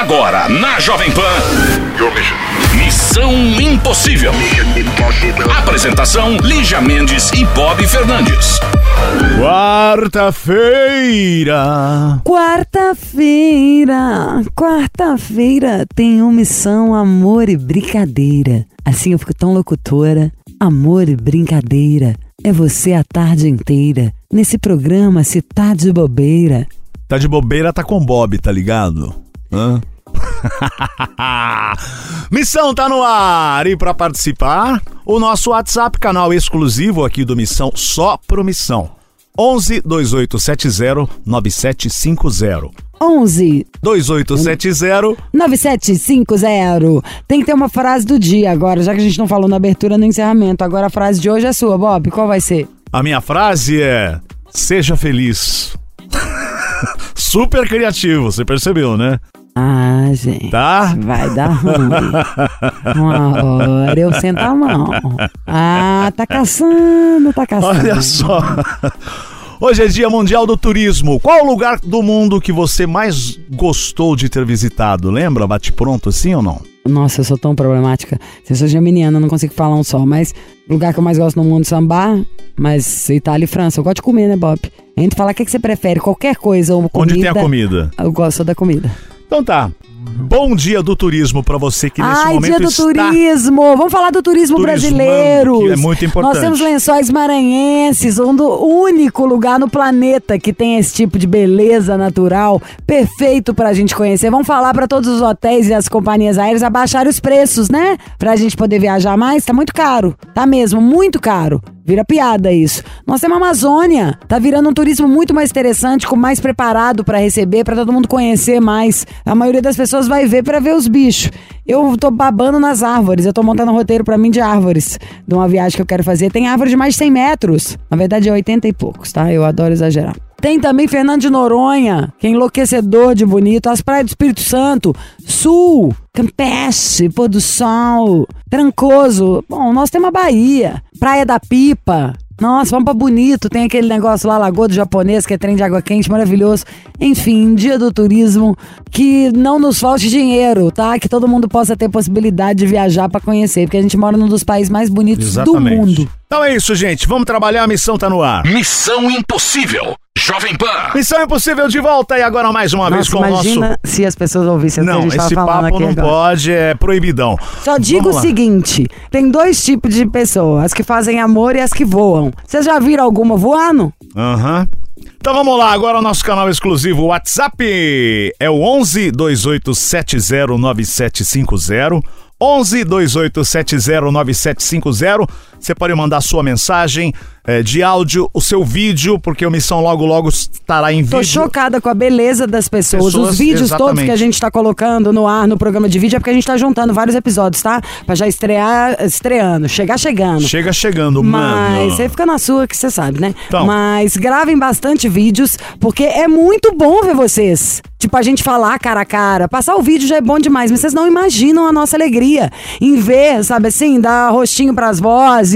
Agora, na Jovem Pan. Missão Impossível. Apresentação: Lígia Mendes e Bob Fernandes. Quarta-feira. Quarta-feira, quarta-feira tem uma missão amor e brincadeira. Assim eu fico tão locutora. Amor e brincadeira. É você a tarde inteira. Nesse programa se tá de bobeira. Tá de bobeira, tá com Bob, tá ligado? Hã? Missão tá no ar! E para participar, o nosso WhatsApp, canal exclusivo aqui do Missão, só pro Missão. 11 2870 9750. 11 2870 9750. Tem que ter uma frase do dia agora, já que a gente não falou na abertura no encerramento. Agora a frase de hoje é sua, Bob. Qual vai ser? A minha frase é: Seja feliz. Super criativo, você percebeu, né? Ah, gente. Tá? Vai dar ruim. Uma hora eu sento a mão. Ah, tá caçando, tá caçando. Olha só. Hoje é Dia Mundial do Turismo. Qual o lugar do mundo que você mais gostou de ter visitado? Lembra? Bate pronto assim ou não? Nossa, eu sou tão problemática. Eu sou geminiana, não consigo falar um só. Mas lugar que eu mais gosto no mundo é sambar. Mas Itália e França. Eu gosto de comer, né, Bob? A gente fala o que, que você prefere, qualquer coisa ou comida. Onde tem a comida? Eu gosto da comida. Então tá. Bom dia do turismo pra você que nesse Ai, momento dia do está... turismo! Vamos falar do turismo, brasileiro. que é muito importante. Nós temos lençóis maranhenses, um do único lugar no planeta que tem esse tipo de beleza natural, perfeito pra gente conhecer. Vamos falar pra todos os hotéis e as companhias aéreas abaixarem os preços, né? Pra gente poder viajar mais. Tá muito caro. Tá mesmo, muito caro. Vira piada isso. Nós temos a Amazônia. Tá virando um turismo muito mais interessante, com mais preparado pra receber, pra todo mundo conhecer mais. A maioria das pessoas vai ver pra ver os bichos. Eu tô babando nas árvores. Eu tô montando um roteiro pra mim de árvores. De uma viagem que eu quero fazer. Tem árvore de mais de 100 metros. Na verdade é 80 e poucos, tá? Eu adoro exagerar. Tem também Fernando de Noronha, que é enlouquecedor de bonito. As praias do Espírito Santo, Sul, Campeche, Pôr do Sol, Trancoso. Bom, nós temos a Bahia, Praia da Pipa. Nossa, vamos pra Bonito, tem aquele negócio lá, Lagoa do Japonês, que é trem de água quente, maravilhoso. Enfim, dia do turismo, que não nos falte dinheiro, tá? Que todo mundo possa ter possibilidade de viajar pra conhecer, porque a gente mora num dos países mais bonitos do mundo. Então é isso, gente. Vamos trabalhar, a missão tá no ar. Missão Impossível. Jovem Pan. Missão Impossível de volta e agora mais uma vez Nossa, com o imagina nosso... se as pessoas ouvissem o que a Não, esse papo aqui não agora. pode, é proibidão. Só digo Vamos o lá. seguinte: tem dois tipos de pessoas, as que fazem amor e as que voam. Vocês já viram alguma voando? Aham. Então vamos lá, agora o nosso canal exclusivo WhatsApp é o 11 2870 9750. 11 2870 9750. Você pode mandar sua mensagem eh, de áudio, o seu vídeo, porque o Missão logo logo estará em Tô vídeo. chocada com a beleza das pessoas. Pessoas, Os vídeos todos exatamente. que a gente tá colocando no ar no programa de vídeo é porque a gente tá juntando vários episódios, tá? Pra já estrear, estreando, chegar chegando. Chega chegando, Mas mano. você fica na sua que você sabe, né? Então. Mas gravem bastante vídeos, porque é muito bom ver vocês. Tipo, a gente falar cara a cara. Passar o vídeo já é bom demais, mas vocês não imaginam a nossa alegria em ver, sabe assim, dar rostinho pras vozes,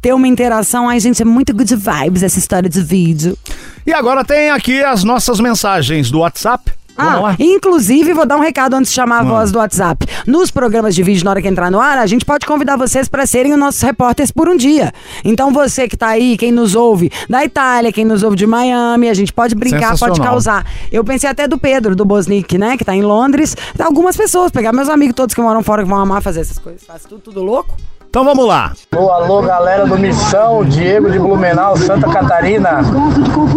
ter uma interação. Ai, gente, é muito good vibes essa história de vídeo. E agora tem aqui as nossas mensagens do WhatsApp. Ah, inclusive, vou dar um recado antes de chamar a voz do WhatsApp. Nos programas de vídeo, na hora que entrar no ar, a gente pode convidar vocês para serem os nossos repórteres por um dia. Então, você que tá aí, quem nos ouve da Itália, quem nos ouve de Miami, a gente pode brincar, pode causar. Eu pensei até do Pedro, do Bosnick, né, que tá em Londres. Algumas pessoas, pegar meus amigos todos que moram fora, que vão amar fazer essas coisas. Faz tudo, tudo louco. Então vamos lá. Alô, alô, galera do Missão, Diego de Blumenau, Santa Catarina.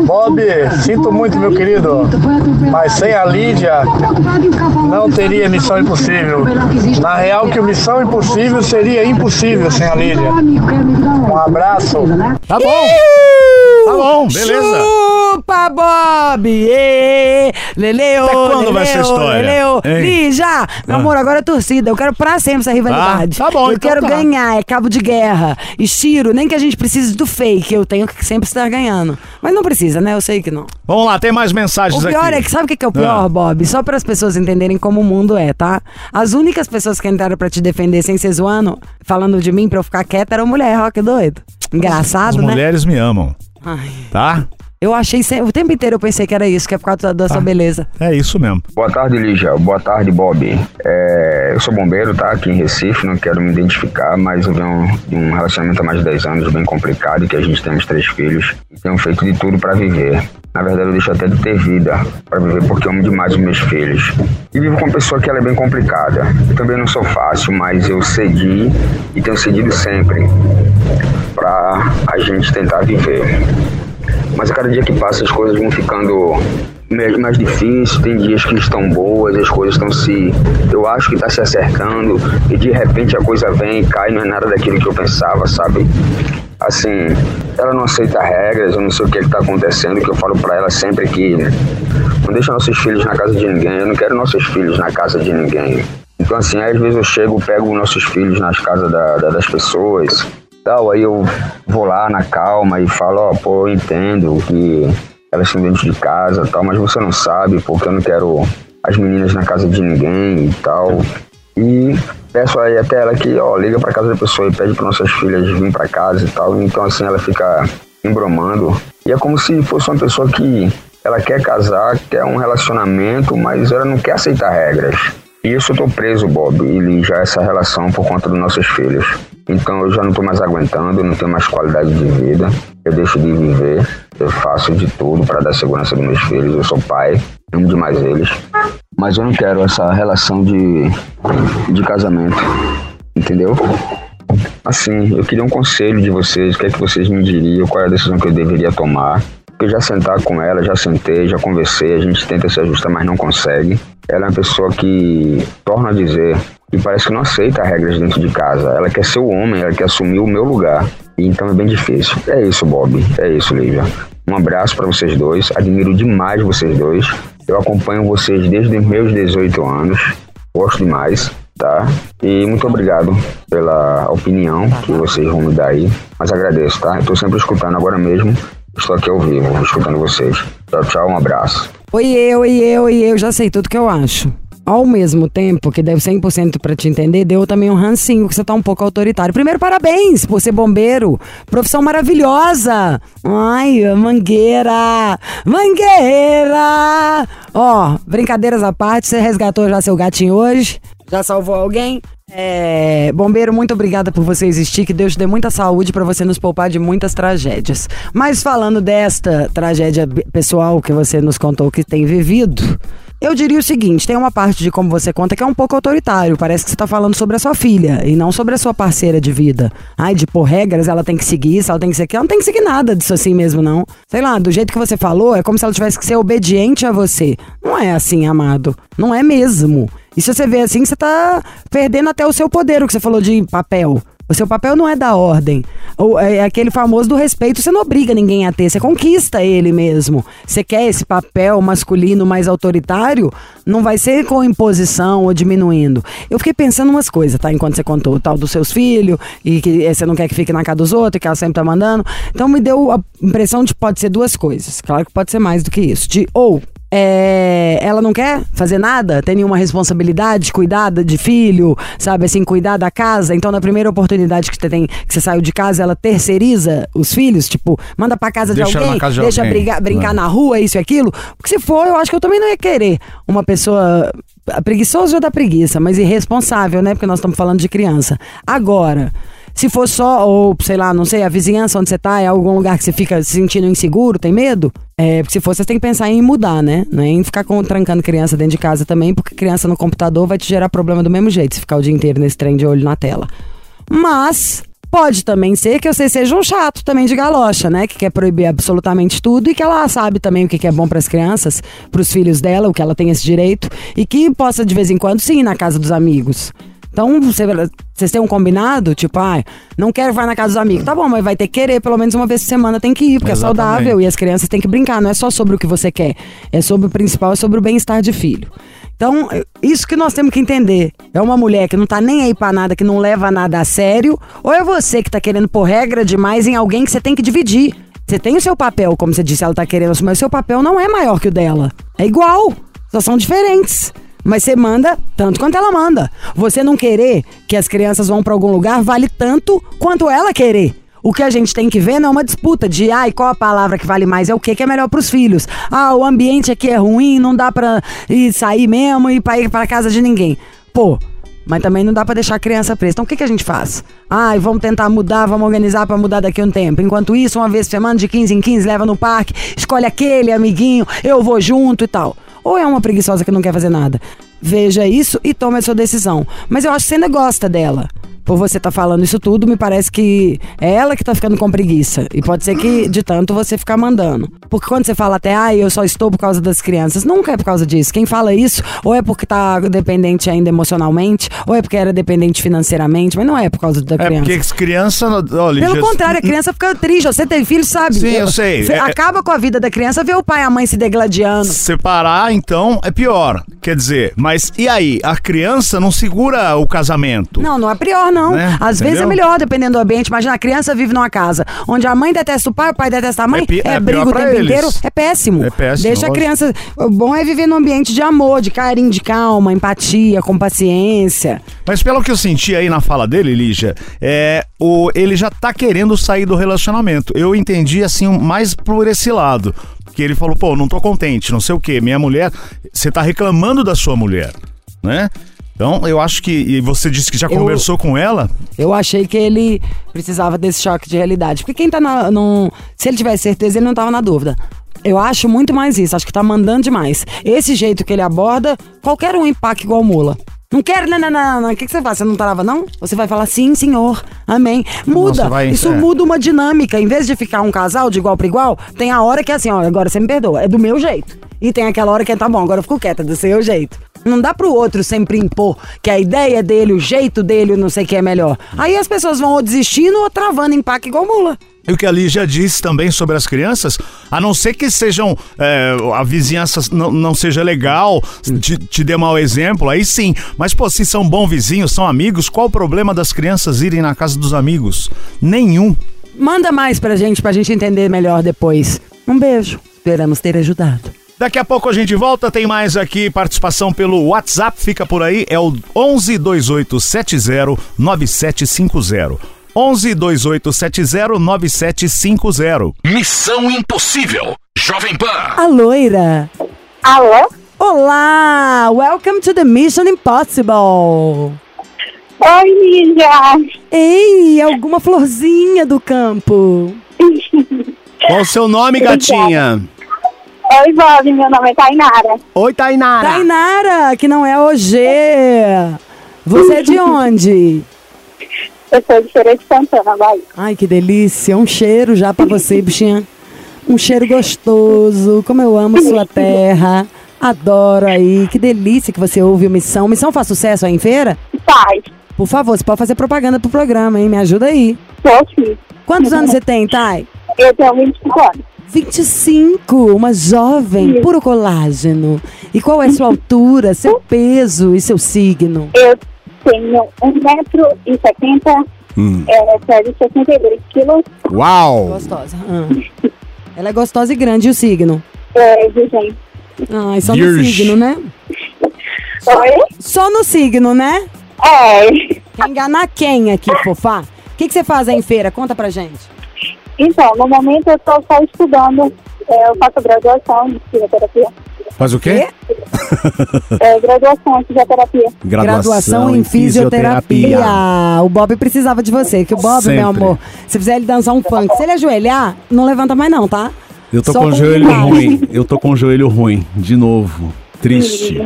Bob, sinto muito, meu querido, mas sem a Lídia não teria Missão Impossível. Na real, que o Missão Impossível seria impossível sem a Lídia. Um abraço. Tá bom. Tá bom, beleza. Chupa, Bob! Ê, Leleu! Até quando vai essa Leleu, história? Leleu! Hein? Lígia! Meu Ah. amor, agora é torcida. Eu quero pra sempre essa rivalidade. tá bom, Eu então quero tá. ganhar, é cabo de guerra. Estiro, nem que a gente precise do fake. Eu tenho que sempre estar ganhando. Mas não precisa, né? Eu sei que não. Vamos lá, tem mais mensagens O aqui. pior é que, sabe o que que é o pior, Ah. Bob? Só para as pessoas entenderem como o mundo é, tá? As únicas pessoas que entraram pra te defender sem ser zoando, falando de mim pra eu ficar quieta, eram mulher, ó, que doido. Engraçado, As né? mulheres me amam, Ai. tá? Eu achei, sem- o tempo inteiro eu pensei que era isso, que é por causa da, sua beleza. É isso mesmo. Boa tarde, Lígia. Boa tarde, Bob. É, eu sou bombeiro, tá? Aqui em Recife, não quero me identificar, mas eu venho de um relacionamento há mais de 10 anos bem complicado, que a gente temos três filhos e tenho feito de tudo para viver. Na verdade, eu deixo até de ter vida para viver porque eu amo demais os meus filhos. E vivo com uma pessoa que ela é bem complicada. Eu também não sou fácil, mas eu cedi e tenho cedido sempre para a gente tentar viver. Mas a cada dia que passa as coisas vão ficando mais difíceis, tem dias que estão boas, as coisas estão se. Eu acho que está se acertando, e de repente a coisa vem e cai, não é nada daquilo que eu pensava, sabe? Assim, ela não aceita regras, eu não sei o que está acontecendo, que eu falo para ela sempre que não deixa nossos filhos na casa de ninguém, eu não quero nossos filhos na casa de ninguém. Então, assim, às vezes eu chego, pego nossos filhos nas casas da- da- das pessoas, tal, aí eu vou lá na calma e falo, ó, pô, eu entendo que elas estão dentro de casa tal, mas você não sabe, porque eu não quero as meninas na casa de ninguém e tal. E peço aí até ela que, ó, liga pra casa da pessoa e pede para nossas filhas vir pra casa e tal. Então assim ela fica embromando. E é como se fosse uma pessoa que ela quer casar, quer um relacionamento, mas ela não quer aceitar regras. E isso eu tô preso, Bob, e já essa relação por conta dos nossos filhos. Então eu já não tô mais aguentando, eu não tenho mais qualidade de vida. Eu deixo de viver, eu faço de tudo para dar segurança dos meus filhos. Eu sou pai, amo demais eles. Mas eu não quero essa relação de, de casamento, entendeu? Assim, eu queria um conselho de vocês, o que é que vocês me diriam, qual é a decisão que eu deveria tomar. Porque já sentar com ela, já sentei, já conversei, a gente tenta se ajustar, mas não consegue. Ela é uma pessoa que, torna a dizer, que parece que não aceita regras dentro de casa. Ela quer ser o homem, ela quer assumir o meu lugar. E então é bem difícil. É isso, Bob. É isso, Lívia. Um abraço para vocês dois. Admiro demais vocês dois. Eu acompanho vocês desde os meus 18 anos. Gosto demais, tá? E muito obrigado pela opinião que vocês vão me dar aí. Mas agradeço, tá? Tô sempre escutando agora mesmo. Estou aqui ao vivo, escutando vocês. Tchau, tchau, um abraço. Oi, eu, oi, eu, oi, eu já sei tudo que eu acho. Ao mesmo tempo que deu 100% pra te entender, deu também um rancinho, que você tá um pouco autoritário. Primeiro, parabéns por ser bombeiro. Profissão maravilhosa. Ai, mangueira. Mangueira. Ó, brincadeiras à parte, você resgatou já seu gatinho hoje? Já salvou alguém? É, bombeiro, muito obrigada por você existir. Que Deus te dê muita saúde para você nos poupar de muitas tragédias. Mas falando desta tragédia pessoal que você nos contou que tem vivido, eu diria o seguinte: tem uma parte de como você conta que é um pouco autoritário. Parece que você tá falando sobre a sua filha e não sobre a sua parceira de vida. Ai, de por regras, ela tem que seguir isso, ela tem que seguir. Ela não tem que seguir nada disso assim mesmo, não. Sei lá, do jeito que você falou, é como se ela tivesse que ser obediente a você. Não é assim, amado. Não é mesmo. E se você vê assim, você tá perdendo até o seu poder, o que você falou de papel. O seu papel não é da ordem. Ou é aquele famoso do respeito, você não obriga ninguém a ter, você conquista ele mesmo. Você quer esse papel masculino mais autoritário, não vai ser com imposição ou diminuindo. Eu fiquei pensando umas coisas, tá? Enquanto você contou o tal dos seus filhos, e que eh, você não quer que fique na casa dos outros, que ela sempre tá mandando. Então me deu a impressão de pode ser duas coisas. Claro que pode ser mais do que isso. De ou é, ela não quer fazer nada, tem nenhuma responsabilidade, cuidar de filho, sabe assim, cuidar da casa. Então, na primeira oportunidade que você tem, que você saiu de casa, ela terceiriza os filhos, tipo, manda pra casa Deixa de alguém, casa de deixa alguém. brigar, brincar É. na rua, isso e aquilo. Porque se for, eu acho que eu também não ia querer uma pessoa preguiçoso já dá preguiça, mas irresponsável, né? Porque nós estamos falando de criança. Agora, se for só, ou sei lá, não sei, a vizinhança onde você tá, é algum lugar que você fica se sentindo inseguro, tem medo? É, porque se for, você tem que pensar em mudar, né? Não é em ficar com, trancando criança dentro de casa também, porque criança no computador vai te gerar problema do mesmo jeito, se ficar o dia inteiro nesse trem de olho na tela. Mas pode também ser que você seja um chato também de galocha, né? Que quer proibir absolutamente tudo e que ela sabe também o que é bom para as crianças, para os filhos dela, o que ela tem esse direito e que possa de vez em quando sim ir na casa dos amigos. Então, você- vocês têm um combinado, tipo, ah, não quero vai na casa dos amigos. Tá bom, mas vai ter que querer, pelo menos uma vez por semana tem que ir, porque Exatamente. é saudável e as crianças têm que brincar, não é só sobre o que você quer, é sobre o principal, é sobre o bem-estar de filho. Então, é- isso que nós temos que entender. É uma mulher que não tá nem aí pra nada, que não leva nada a sério, ou é você que tá querendo pôr regra demais em alguém que você tem que dividir. Você tem o seu papel, como você disse, ela tá querendo assumir, mas o seu papel não é maior que o dela. É igual, só são diferentes. Mas você manda tanto quanto ela manda. Você não querer que as crianças vão pra algum lugar vale tanto quanto ela querer. O que a gente tem que ver não é uma disputa de, ai, qual a palavra que vale mais, é o que que é melhor pros filhos. Ah, o ambiente aqui é ruim, não dá pra ir sair mesmo e pra ir pra casa de ninguém. Pô, mas também não dá pra deixar a criança presa. Então o que, que a gente faz? Ai, vamos tentar mudar, vamos organizar pra mudar daqui a um tempo. Enquanto isso, uma vez por semana, de 15 em 15, leva no parque, escolhe aquele amiguinho, eu vou junto e tal. Ou é uma preguiçosa que não quer fazer nada? Veja isso e tome a sua decisão. Mas eu acho que você ainda gosta dela. Por você estar falando isso tudo, me parece que é ela que tá ficando com preguiça. E pode ser que, de tanto, você ficar mandando. Porque quando você fala até, ah, eu só estou por causa das crianças, nunca é por causa disso. Quem fala isso, ou é porque tá dependente ainda emocionalmente, ou é porque era dependente financeiramente, mas não é por causa da É criança. porque as crianças. Olha, Pelo Jesus- contrário, a criança fica triste. Você teve filho, sabe? Sim, eu sei. Fe- É- Acaba com a vida da criança ver o pai e a mãe se degladiando. Separar, então, é pior. Quer dizer, mas e aí? A criança não segura o casamento. Não, não é pior, não. Né? Às vezes é Entendeu? melhor, dependendo do ambiente. Imagina, a criança vive numa casa onde a mãe detesta o pai, o pai detesta a mãe, É é, é briga pior o tempo eles. inteiro. É péssimo. É péssimo, Deixa a criança. O bom é viver num ambiente de amor, de carinho, de calma, empatia, com paciência. Mas pelo que eu senti aí na fala dele, Lígia, é, o, ele já tá querendo sair do relacionamento. Eu entendi assim mais por esse lado. Que ele falou, pô, não tô contente, não sei o quê. Minha mulher, você tá reclamando da sua mulher, né? Então, eu acho que. E você disse que já Eu- conversou com ela? Eu achei que ele precisava desse choque de realidade. Porque quem tá na. Num, se ele tivesse certeza, ele não tava na dúvida. Eu acho muito mais isso, acho que tá mandando demais. Esse jeito que ele aborda, qualquer um empaque igual mula. Não quero, não, não, não, não. O que, que você faz? Você não trava, não? Você vai falar sim, senhor. Amém. Muda. Nossa, vai- Isso é. muda uma dinâmica. Em vez de ficar um casal de igual para igual, tem a hora que é assim, ó, agora você me perdoa. É do meu jeito. E tem aquela hora que é, tá bom, agora eu fico quieta, do seu jeito. Não dá pro outro sempre impor que a ideia dele, o jeito dele, não sei o que é melhor. Aí as pessoas vão ou desistindo ou travando empaque igual mula. E o que a Lígia disse também sobre as crianças, a não ser que sejam. é, a vizinhança não, não seja legal, te, te dê mau exemplo, aí sim. Mas, pô, se são bons vizinhos, são amigos, qual o problema das crianças irem na casa dos amigos? Nenhum. Manda mais pra gente, pra gente entender melhor depois. Um beijo. Esperamos ter ajudado. Daqui a pouco a gente volta, tem mais aqui participação pelo WhatsApp, fica por aí, é o 11 2870 9750. 11 2870 9750. Missão Impossível. Jovem Pan. A loira. Alô? Olá! Welcome to the Mission Impossible. Oi, Lígia. Ei, alguma florzinha do campo. Qual o seu nome, gatinha? Oi, Bob. Meu nome é Tainara. Oi, Tainara. Tainara, que não é OG. Você é de onde? Eu sou de Feira de Santana, Bahia. Ai, que delícia. Um cheiro já pra você, bichinha. Um cheiro gostoso. Como eu amo sua terra. Adoro aí. Que delícia que você ouve o Missão. Missão faz sucesso aí em feira? Faz. Por favor, você pode fazer propaganda pro programa, hein? Me ajuda aí. Tô aqui. Quantos anos você tem, Thay? Eu tenho 25 anos. 25, uma jovem, puro colágeno. E qual é sua altura, seu peso e seu signo? Eu tenho 1,70m, Hum. é, peso 62 quilos, Uau! Gostosa. Ah. Ela é gostosa e grande, e o signo? é, virgem. Ai, só no signo, né? Oi? Só no signo, né? É. Quer enganar quem aqui, fofá? O que, que você faz aí em feira? Conta pra gente. Então, no momento eu tô só estudando. É, eu faço graduação em fisioterapia. Faz o quê? É, graduação em fisioterapia. Graduação em fisioterapia. O Bob precisava de você, que o Bob, Sempre. meu amor, se fizer ele dançar um funk, se ele ajoelhar, não levanta mais não, tá? Eu tô Só com o joelho ruim. Eu tô com o joelho ruim, de novo. Triste.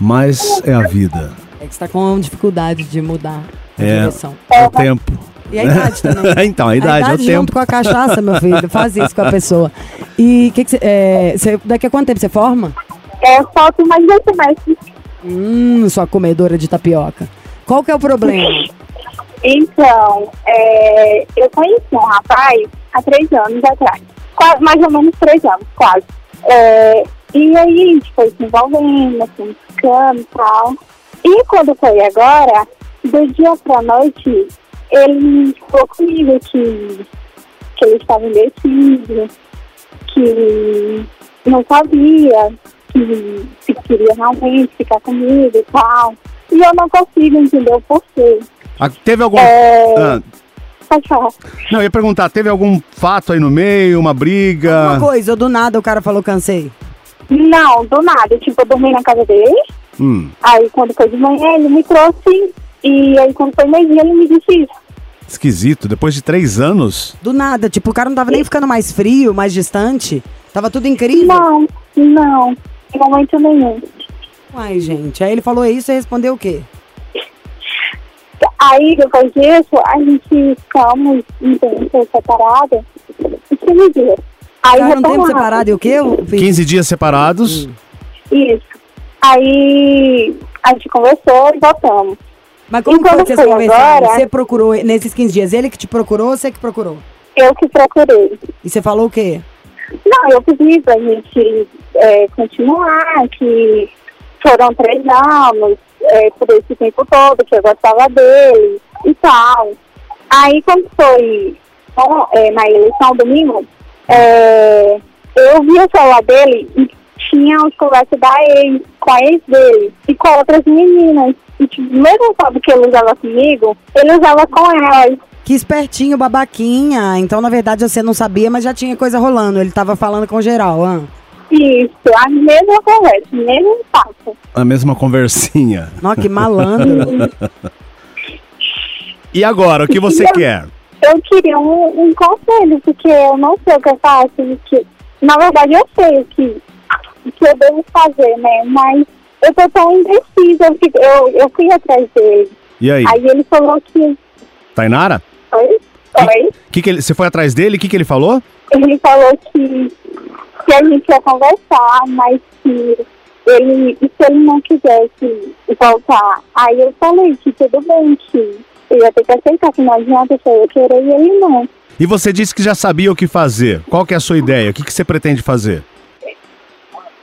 Mas é a vida. É que você tá com dificuldade de mudar a É, direção. é o tempo. E a idade também. então, a idade, é o junto tempo. com a cachaça, meu filho. Faz isso com a pessoa. E que que cê, é, cê- daqui a quanto tempo você forma? É, falta mais dois semestres. Hum, sua comedora de tapioca. Qual que é o problema? Então, é, eu conheci um rapaz há três anos atrás. Quase, mais ou menos três anos, quase. É, e aí a gente foi se envolvendo, assim, ficando e tal. E quando foi agora, do dia pra noite, ele falou comigo que, que ele estava indeciso, que não sabia que se queria realmente ficar comigo e tal. E eu não consigo entender o porquê. Ah, Teve alguma. É, Ah, pode falar. Não, eu ia perguntar, teve algum fato aí no meio, uma briga? Uma coisa, ou do nada o cara falou cansei. Não, do nada. Tipo, eu dormi na casa dele. Hum. Aí quando foi de manhã, ele me trouxe. E aí quando foi meio-dia, ele me disse isso. Esquisito, depois de três anos. Do nada, tipo, o cara não tava nem ficando mais frio, mais distante. Tava tudo incrível. Não, não. Em momento nenhum. Uai, gente. Aí ele falou isso e respondeu o quê? Aí depois disso, a gente ficamos um tempo separada. E 15 dias. Aí Ficaram um tempo separado e o quê? o- 15 dias separados. Isso. Aí a gente conversou e voltamos. Mas como foi vocês conversaram? agora- Você procurou nesses 15 dias? Ele que te procurou ou você que procurou? Eu que procurei. E você falou o quê? Não, eu pedi pra gente é, continuar, que foram três anos, é, por esse tempo todo, que eu gostava dele e tal. Aí quando foi bom, é, na eleição domingo, é, eu vi o celular dele tinha as conversas da ex, com a ex dele e com outras meninas. E tipo, mesmo sabe que ele usava comigo, ele usava com elas. Que espertinho, babaquinha. Então, na verdade, você não sabia, mas já tinha coisa rolando. Ele tava falando com geral, ah. Isso, a mesma conversa, o mesmo papo. A mesma conversinha. Nossa, que malandro. E agora, o que você quer? Eu queria um, um conselho, porque eu não sei o que eu faço. Que, na verdade, eu sei o que, que eu devo fazer, né? Mas eu tô tão indecisa. Eu, fico- eu, eu fui atrás dele. E aí? Aí ele falou que. Tainara? Oi? Oi? Que que ele, você foi atrás dele? O que, que ele falou? Ele falou que, que a gente ia conversar, mas que ele, e se ele não quisesse voltar. Aí eu falei que tudo bem, que eu ia ter que aceitar, que não adianta eu querer e ele não. E você disse que já sabia o que fazer. Qual que é a sua ideia? O que, que você pretende fazer?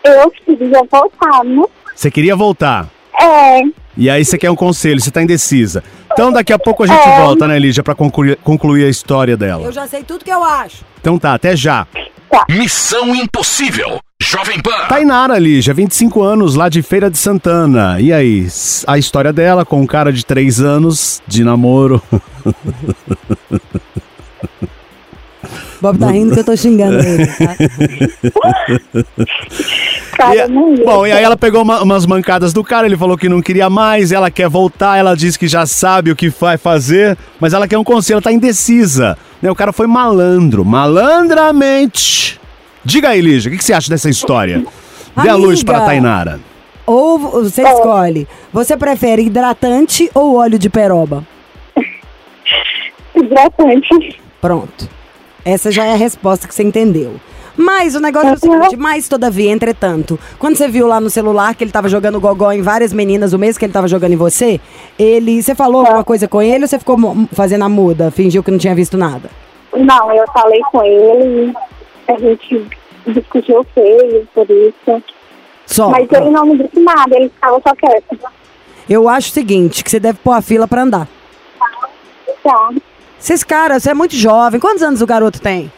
Eu queria voltar, né? Você queria voltar. É, E aí você quer um conselho, você tá indecisa. Então daqui a pouco a gente É. volta, né, Lígia, pra concluir, concluir a história dela. Eu já sei tudo que eu acho. Então tá, até já. Missão Impossível. Jovem Pan. Tainara, Lígia, 25 anos, lá de Feira de Santana. E aí, a história dela com um cara de 3 anos de namoro. Bob tá rindo que eu tô xingando ele, tá? cara, E- não ia. bom, e aí ela pegou uma- umas mancadas do cara, ele falou que não queria mais, ela quer voltar, ela diz que já sabe o que vai fazer, mas ela quer um conselho, ela tá indecisa. Né, O cara foi malandro, malandramente. Diga aí, Lígia, o que, que você acha dessa história? Dê a luz para Tainara. Ou você escolhe. Você prefere hidratante ou óleo de peroba? Hidratante. Pronto. Essa já é a resposta que você entendeu. Mas o negócio é o seguinte, mas todavia, entretanto, quando você viu lá no celular que ele tava jogando gogó em várias meninas o mês que ele tava jogando em você, ele. Você falou alguma coisa com ele ou você ficou fazendo a muda? Fingiu que não tinha visto nada? Não, eu falei com ele, a gente discutiu feio por isso. Só. Mas ele não me disse nada, ele ficava só quieto. Eu acho o seguinte, que você deve pôr a fila pra andar. Tá. Esses caras, você é muito jovem. Quantos anos o garoto tem?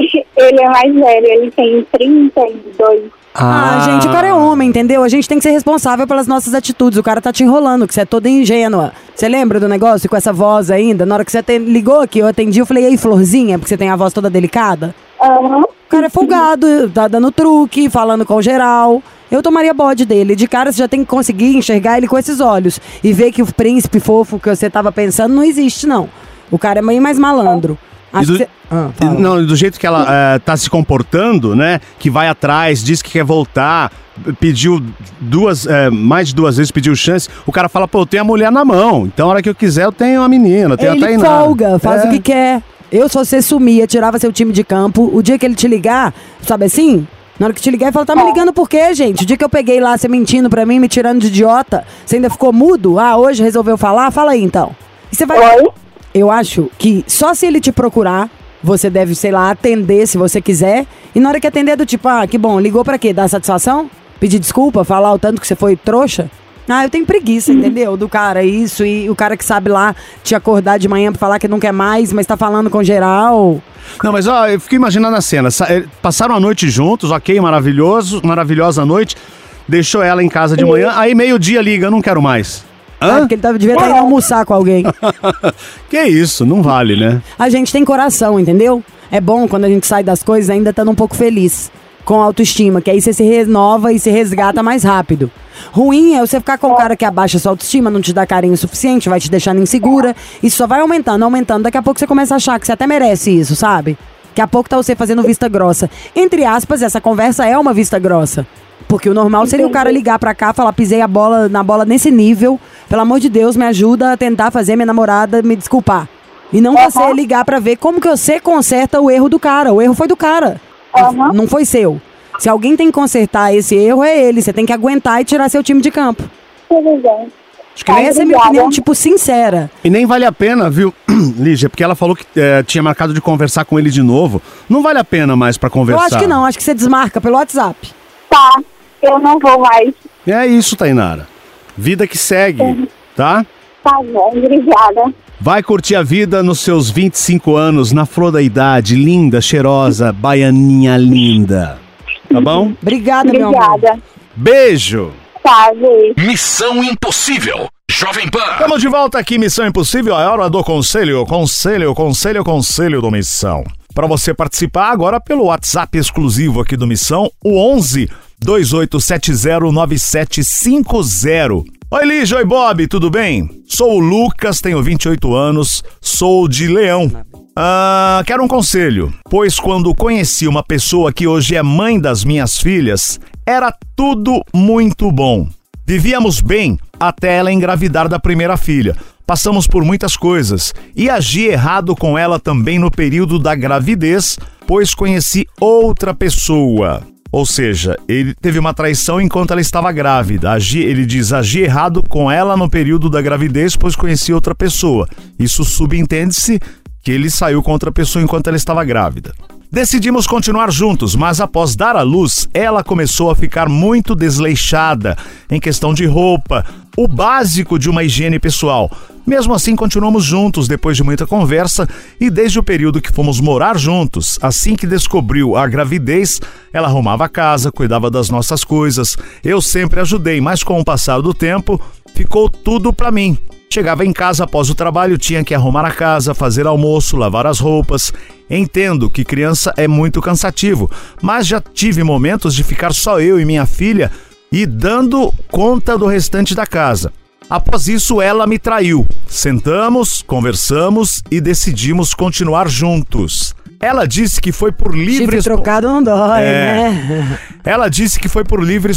Ele é mais velho, ele tem 32. Ah, gente, o cara é homem, entendeu? A gente tem que ser responsável pelas nossas atitudes. O cara tá te enrolando, que você é toda ingênua. Você lembra do negócio com essa voz ainda? Na hora que você ligou aqui, eu atendi, eu falei, ei, florzinha, porque você tem a voz toda delicada. Aham. O cara é folgado, tá dando truque, falando com geral. Eu tomaria bode dele. De cara, você já tem que conseguir enxergar ele com esses olhos. E ver que o príncipe fofo que você tava pensando não existe, não. O cara é meio mais malandro. E do-. Ah, E. Não, do jeito que ela eh, tá se comportando, né? Que vai atrás, diz que quer voltar, pediu duas, eh, mais de duas vezes pediu chance. O cara fala, pô, eu tenho a mulher na mão. Então, a hora que eu quiser, eu tenho a menina, eu tenho a Ele Tainara. folga, faz É. o que quer. Eu, se você sumia, tirava seu time de campo, o dia que ele te ligar, sabe assim? Na hora que te ligar, ele fala, tá me ligando por quê, gente? O dia que eu peguei lá, você mentindo pra mim, me tirando de idiota, você ainda ficou mudo? Ah, hoje resolveu falar? Fala aí, então. E você vai... Oi? Eu acho que só se ele te procurar, você deve, sei lá, atender se você quiser. E na hora que atender, é do tipo, ah, que bom, ligou pra quê? Dar satisfação? Pedir desculpa? Falar o tanto que você foi trouxa? Ah, eu tenho preguiça, entendeu? Do cara, isso. E o cara que sabe lá te acordar de manhã pra falar que não quer mais, mas tá falando com geral. Não, mas ó, eu fiquei imaginando a cena. Sa- Passaram a noite juntos, ok, maravilhoso, maravilhosa noite. Deixou ela em casa de manhã, aí meio-dia liga, eu não quero mais. Hã? É porque ele tava, devia estar indo almoçar com alguém. Que isso, não vale, né? A gente tem coração, entendeu? É bom quando a gente sai das coisas ainda estando um pouco feliz. Com autoestima, que aí você se renova e se resgata mais rápido. Ruim é você ficar com um cara que abaixa sua autoestima, não te dá carinho suficiente, vai te deixando insegura. Isso só vai aumentando, aumentando. Daqui a pouco você começa a achar que você até merece isso, sabe? Daqui a pouco tá você fazendo vista grossa. Entre aspas, essa conversa é uma vista grossa. Porque o normal seria o cara ligar pra cá, falar, pisei a bola na bola nesse nível. Pelo amor de Deus, me ajuda a tentar fazer minha namorada me desculpar. E não você ligar pra ver como que você conserta o erro do cara. O erro foi do cara. Aham. Não foi seu. Se alguém tem que consertar esse erro, é ele. Você tem que aguentar e tirar seu time de campo. Tudo bem. Acho que essa é a minha opinião, tipo, sincera. E nem vale a pena, viu, Lígia? Porque ela falou que eh, tinha marcado de conversar com ele de novo. Não vale a pena mais pra Eu conversar. acho que não, acho que você desmarca pelo WhatsApp. Tá. Eu não vou mais. É isso, Tainara. Vida que segue, tá? Tá bom, obrigada. Vai curtir a vida nos seus 25 anos, na flor da idade, linda, cheirosa, baianinha linda. Tá bom? Obrigada, meu amor. Obrigada. Beijo! Tá, beijo. Missão Impossível. Jovem Pan. Estamos de volta aqui, Missão Impossível, é hora do conselho, conselho, conselho, conselho do Missão. Para você participar agora pelo WhatsApp exclusivo aqui do Missão, o 11 28709750. Oi, Lígia, oi, Bob, tudo bem? Sou o Lucas, tenho 28 anos, sou de Leão. Ah, quero um conselho, pois quando conheci uma pessoa que hoje é mãe das minhas filhas, era tudo muito bom. Vivíamos bem até ela engravidar da primeira filha. Passamos por muitas coisas e agi errado com ela também no período da gravidez, pois conheci outra pessoa. Ou seja, ele teve uma traição enquanto ela estava grávida. Agi, ele diz: agi errado com ela no período da gravidez, pois conheci outra pessoa. Isso subentende-se que ele saiu com outra pessoa enquanto ela estava grávida. Decidimos continuar juntos, mas após dar à luz, ela começou a ficar muito desleixada em questão de roupa, o básico de uma higiene pessoal. Mesmo assim, continuamos juntos depois de muita conversa e desde o período que fomos morar juntos. Assim que descobriu a gravidez, ela arrumava a casa, cuidava das nossas coisas. Eu sempre ajudei, mas com o passar do tempo, ficou tudo pra mim. Chegava em casa após o trabalho, tinha que arrumar a casa, fazer almoço, lavar as roupas. Entendo que criança é muito cansativo, mas já tive momentos de ficar só eu e minha filha e dando conta do restante da casa. Após isso, ela me traiu. Sentamos, conversamos e decidimos continuar juntos. Ela disse que foi por livre Chifre trocado não dói, É. né? ela disse que foi por livre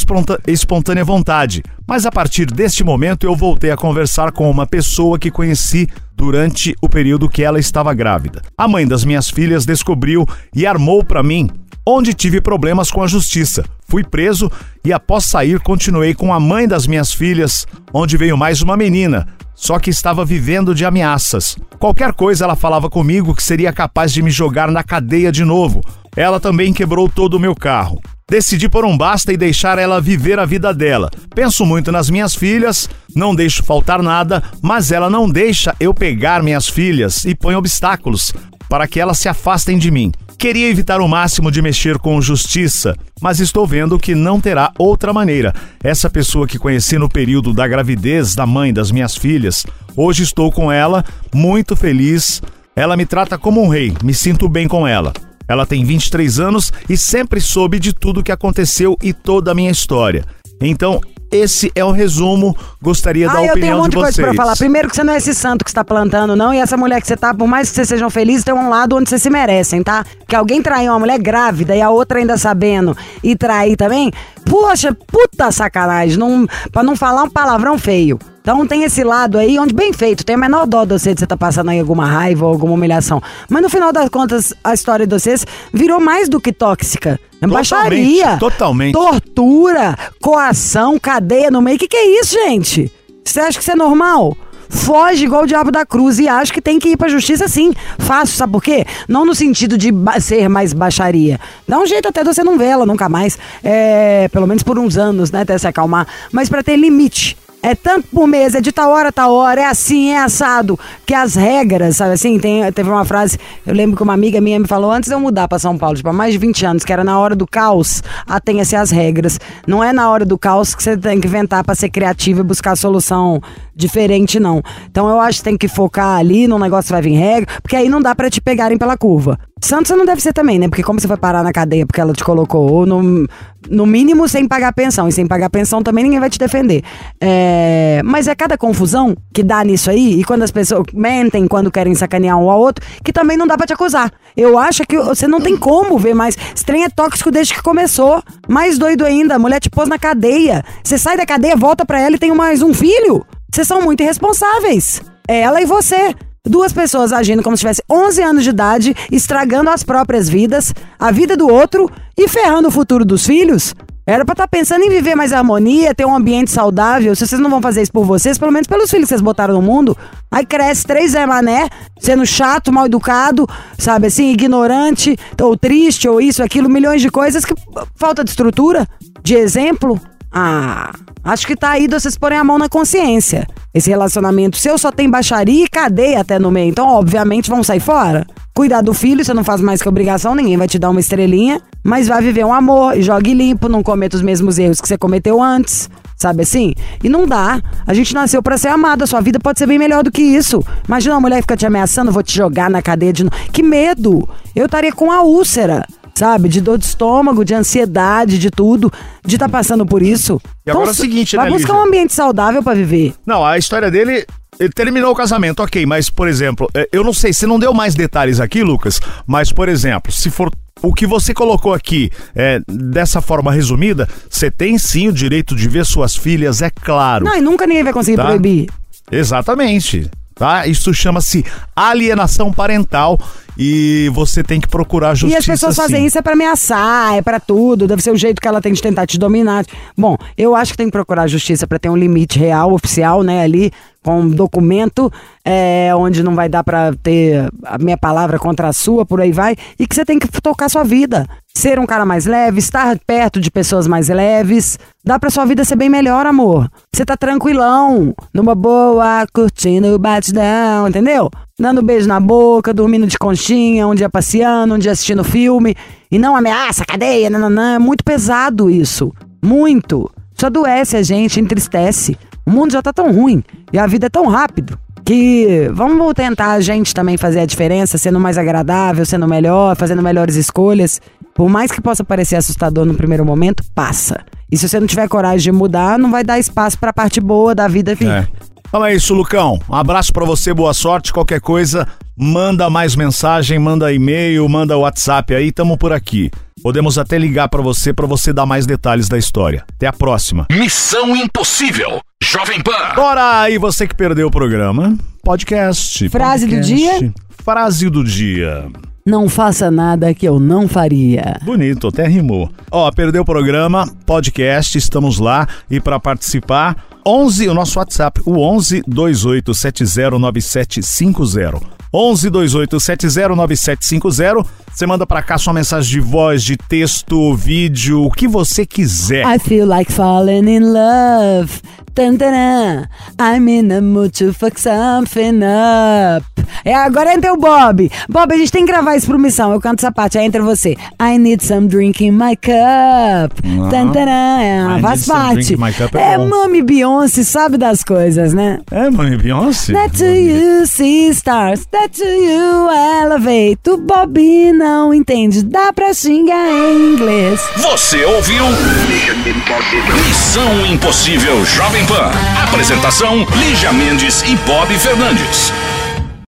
e espontânea vontade, mas a partir deste momento eu voltei a conversar com uma pessoa que conheci durante o período que ela estava grávida. A mãe das minhas filhas descobriu e armou para mim, onde tive problemas com a justiça. Fui preso e após sair continuei com a mãe das minhas filhas, onde veio mais uma menina, só que estava vivendo de ameaças. Qualquer coisa ela falava comigo que seria capaz de me jogar na cadeia de novo. Ela também quebrou todo o meu carro. Decidi por um basta e deixar ela viver a vida dela. Penso muito nas minhas filhas, não deixo faltar nada, mas ela não deixa eu pegar minhas filhas e põe obstáculos para que elas se afastem de mim. Queria evitar o máximo de mexer com justiça, mas estou vendo que não terá outra maneira. Essa pessoa que conheci no período da gravidez da mãe das minhas filhas, hoje estou com ela, muito feliz. Ela me trata como um rei, me sinto bem com ela. Ela tem 23 anos e sempre soube de tudo o que aconteceu e toda a minha história. Então, esse é o resumo. Gostaria da Ah, eu opinião tenho um monte de de coisa vocês. pra falar. Primeiro que você não é esse santo que você tá plantando, não. E essa mulher que você tá, por mais que vocês sejam felizes, tem um lado onde vocês se merecem, tá? Que alguém trair uma mulher grávida e a outra ainda sabendo e trair também. Poxa, puta sacanagem. Não, pra não falar um palavrão feio. Então tem esse lado aí, onde bem feito, tem a menor dó de você de você tá passando aí alguma raiva ou alguma humilhação. Mas no final das contas, a história de vocês virou mais do que tóxica. É baixaria. totalmente. Tortura, coação, cadeia no meio. O que, que é isso, gente? Você acha que isso é normal? Foge igual o diabo da cruz e acha que tem que ir pra justiça sim. Fácil, sabe por quê? Não no sentido de ser mais baixaria. Dá um jeito até de você não ver ela nunca mais. É, pelo menos por uns anos, né? Até se acalmar. Mas pra ter limite. É tanto por mês, é de tal hora, tal hora, é assim, é assado. Que as regras, sabe assim? Tem, teve uma frase, eu lembro que uma amiga minha me falou antes de eu mudar pra São Paulo, tipo, há mais de 20 anos, que era na hora do caos, atenha-se às regras. Não é na hora do caos que você tem que inventar pra ser criativo e buscar solução diferente, não. Então eu acho que tem que focar ali no negócio vai vir regra, porque aí não dá pra te pegarem pela curva. Santos não deve ser também, né? Porque como você foi parar na cadeia porque ela te colocou, ou no, no mínimo sem pagar pensão. E sem pagar pensão também ninguém vai te defender. É, mas é cada confusão que dá nisso aí, e quando as pessoas mentem, quando querem sacanear um ao outro, que também não dá pra te acusar. Eu acho que você não tem como ver mais. Esse trem é tóxico desde que começou. Mais doido ainda, a mulher te pôs na cadeia. Você sai da cadeia, volta pra ela e tem mais um filho. Vocês são muito irresponsáveis. Ela e você. Duas pessoas agindo como se tivesse 11 anos de idade, estragando as próprias vidas, a vida do outro e ferrando o futuro dos filhos. Era pra estar pensando em viver mais harmonia, ter um ambiente saudável. Se vocês não vão fazer isso por vocês, pelo menos pelos filhos que vocês botaram no mundo. Aí cresce três Zé Mané, sendo chato, mal educado, sabe assim, ignorante, ou triste, ou isso, aquilo, milhões de coisas que falta de estrutura, de exemplo. Ah, acho que tá aí vocês porem a mão na consciência. Esse relacionamento seu só tem baixaria e cadeia até no meio. Então, obviamente, vão sair fora. Cuidar do filho, você não faz mais que obrigação, ninguém vai te dar uma estrelinha. Mas vai viver um amor, jogue limpo, não cometa os mesmos erros que você cometeu antes. Sabe assim? E não dá. A gente nasceu para ser amado. A sua vida pode ser bem melhor do que isso. Imagina uma mulher fica te ameaçando, vou te jogar na cadeia de novo. Que medo! Eu estaria com a úlcera sabe? De dor de estômago, de ansiedade, de tudo, de estar tá passando por isso. E agora é o seguinte, vai né, buscar Lígia? um ambiente saudável para viver. Não, a história dele. Ele terminou o casamento, ok, mas, por exemplo, é, eu não sei, você não deu mais detalhes aqui, Lucas, mas, por exemplo, se for o que você colocou aqui é, dessa forma resumida, você tem sim o direito de ver suas filhas, é claro. Não, e nunca ninguém vai conseguir Tá. proibir. Exatamente. Tá? Isso chama-se alienação parental e você tem que procurar E justiça. as pessoas fazem sim. isso é pra ameaçar, é pra tudo, deve ser o jeito que ela tem de tentar te dominar. Bom, eu acho que tem que procurar justiça pra ter um limite real, oficial, né, ali, com um documento, é, onde não vai dar pra ter a minha palavra contra a sua, por aí vai, e que você tem que tocar sua vida. Ser um cara mais leve, estar perto de pessoas mais leves, dá pra sua vida ser bem melhor, amor. Você tá tranquilão, numa boa, curtindo o batidão, entendeu? Dando beijo na boca, dormindo de conchinha, um dia passeando, um dia assistindo filme. E não ameaça, cadeia, nananã. É muito pesado isso. Muito. Isso adoece a gente, entristece. O mundo já tá tão ruim e a vida é tão rápido que vamos tentar a gente também fazer a diferença, sendo mais agradável, sendo melhor, fazendo melhores escolhas. Por mais que possa parecer assustador no primeiro momento, passa. E se você não tiver coragem de mudar, não vai dar espaço pra parte boa da vida vir. É. Então é isso, Lucão. Um abraço pra você, boa sorte. Qualquer coisa, manda mais mensagem, manda e-mail, manda WhatsApp aí, tamo por aqui. Podemos até ligar pra você pra você dar mais detalhes da história. Até a próxima. Missão Impossível. Jovem Pan. Bora! E você que perdeu o programa, podcast. Frase do podcast. dia? Frase do dia. Não faça nada que eu não faria. Bonito, até rimou. Ó, perdeu o programa, podcast, estamos lá e para participar, 11, o nosso WhatsApp, o 11 28709750. 11 28709750. Você manda pra cá sua mensagem de voz, de texto, vídeo, o que você quiser. I feel like falling in love. Tan, taran. I'm in a mood to fuck something up. É, agora entra o Bob. Bob, a gente tem que gravar isso pro missão. Eu canto essa parte, aí entra você. I need some drink in my cup. Tan, taran. É, I faz parte. é é. Mami Beyoncé sabe das coisas, né? É, mãe Beyoncé? That to you see stars, that to you elevate. O Bob não entende, dá pra xingar em inglês. Você ouviu? Missão Impossível Jovem Pan. Apresentação: Lígia Mendes e Bob Fernandes.